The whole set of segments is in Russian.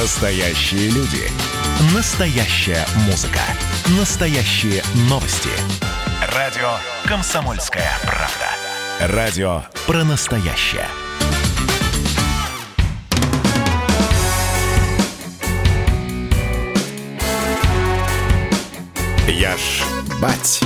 Настоящие люди. Настоящая музыка. Настоящие новости. Радио «Комсомольская правда». Радио про настоящее. Я ж бать.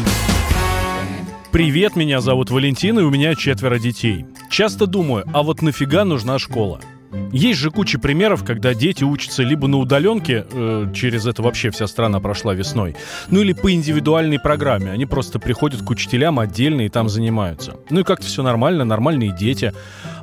Привет, меня зовут Валентин, и у меня четверо детей. Часто думаю, а вот нафига нужна школа? Есть же куча примеров, когда дети учатся либо на удаленке, э, через это вообще вся страна прошла весной, ну или по индивидуальной программе. Они просто приходят к учителям отдельно и там занимаются. Ну и как-то все нормально, нормальные дети.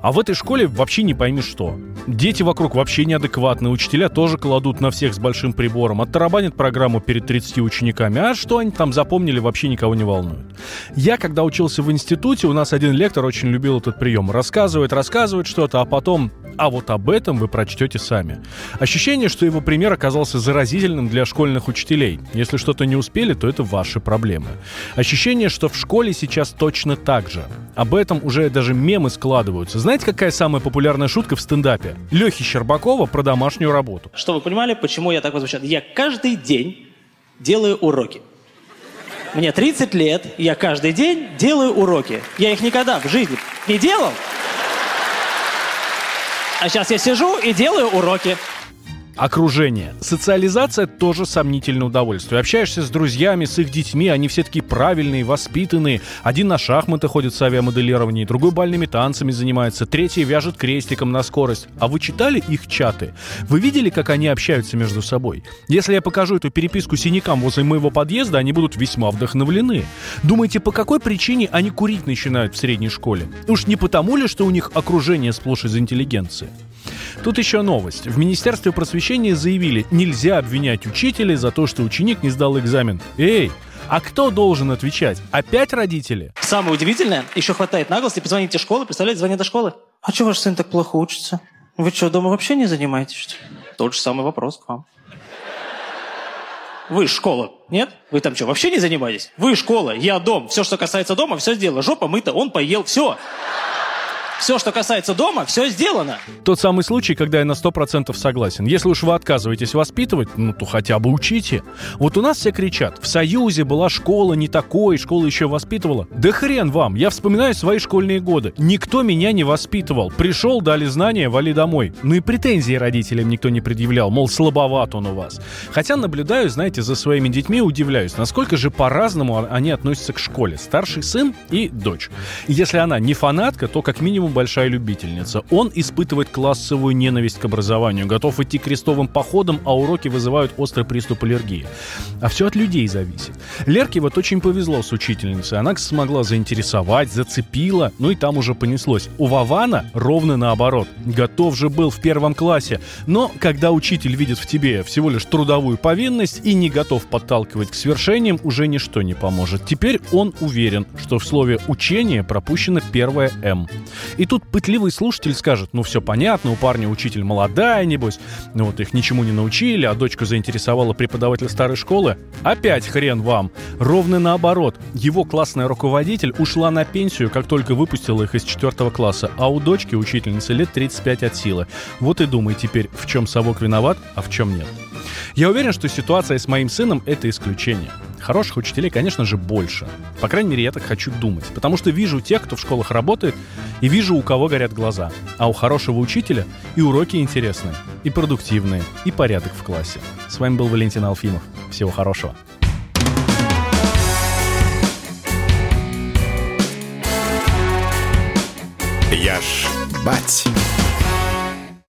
А в этой школе вообще не пойми что. Дети вокруг вообще неадекватные, учителя тоже кладут на всех с большим прибором, оттарабанят программу перед 30 учениками, а что они там запомнили, вообще никого не волнует. Я, когда учился в институте, у нас один лектор очень любил этот прием. Рассказывает, рассказывает что-то, а потом а вот об этом вы прочтете сами. Ощущение, что его пример оказался заразительным для школьных учителей. Если что-то не успели, то это ваши проблемы. Ощущение, что в школе сейчас точно так же. Об этом уже даже мемы складываются. Знаете, какая самая популярная шутка в стендапе? Лехи Щербакова про домашнюю работу. Что вы понимали, почему я так возмущен? Я каждый день делаю уроки. Мне 30 лет, я каждый день делаю уроки. Я их никогда в жизни не делал. А сейчас я сижу и делаю уроки. Окружение. Социализация тоже сомнительное удовольствие. Общаешься с друзьями, с их детьми, они все такие правильные, воспитанные. Один на шахматы ходит с авиамоделированием, другой бальными танцами занимается, третий вяжет крестиком на скорость. А вы читали их чаты? Вы видели, как они общаются между собой? Если я покажу эту переписку синякам возле моего подъезда, они будут весьма вдохновлены. Думаете, по какой причине они курить начинают в средней школе? Уж не потому ли, что у них окружение сплошь из интеллигенции? Тут еще новость. В Министерстве просвещения заявили, нельзя обвинять учителей за то, что ученик не сдал экзамен. Эй, а кто должен отвечать? Опять родители? Самое удивительное, еще хватает наглости позвонить из школы, представляете, звонят до школы. А что ваш сын так плохо учится? Вы что, дома вообще не занимаетесь? Что? Тот же самый вопрос к вам. Вы школа, нет? Вы там что, вообще не занимаетесь? Вы школа, я дом. Все, что касается дома, все сделано. Жопа мыта, он поел, все. Все, что касается дома, все сделано. Тот самый случай, когда я на 100% согласен. Если уж вы отказываетесь воспитывать, ну то хотя бы учите. Вот у нас все кричат, в Союзе была школа не такой, школа еще воспитывала. Да хрен вам, я вспоминаю свои школьные годы. Никто меня не воспитывал. Пришел, дали знания, вали домой. Ну и претензии родителям никто не предъявлял, мол, слабоват он у вас. Хотя наблюдаю, знаете, за своими детьми удивляюсь, насколько же по-разному они относятся к школе. Старший сын и дочь. Если она не фанатка, то как минимум большая любительница. Он испытывает классовую ненависть к образованию, готов идти крестовым походом, а уроки вызывают острый приступ аллергии. А все от людей зависит. Лерке вот очень повезло с учительницей. Она смогла заинтересовать, зацепила, ну и там уже понеслось. У Вавана ровно наоборот. Готов же был в первом классе. Но когда учитель видит в тебе всего лишь трудовую повинность и не готов подталкивать к свершениям, уже ничто не поможет. Теперь он уверен, что в слове «учение» пропущено первое «М». И тут пытливый слушатель скажет, ну все понятно, у парня учитель молодая, небось, ну вот их ничему не научили, а дочку заинтересовала преподаватель старой школы. Опять хрен вам. Ровно наоборот. Его классная руководитель ушла на пенсию, как только выпустила их из четвертого класса, а у дочки учительницы лет 35 от силы. Вот и думай теперь, в чем совок виноват, а в чем нет. Я уверен, что ситуация с моим сыном — это исключение. Хороших учителей, конечно же, больше. По крайней мере, я так хочу думать. Потому что вижу тех, кто в школах работает, и вижу, у кого горят глаза. А у хорошего учителя и уроки интересные, и продуктивные, и порядок в классе. С вами был Валентин Алфимов. Всего хорошего. Я ж бать.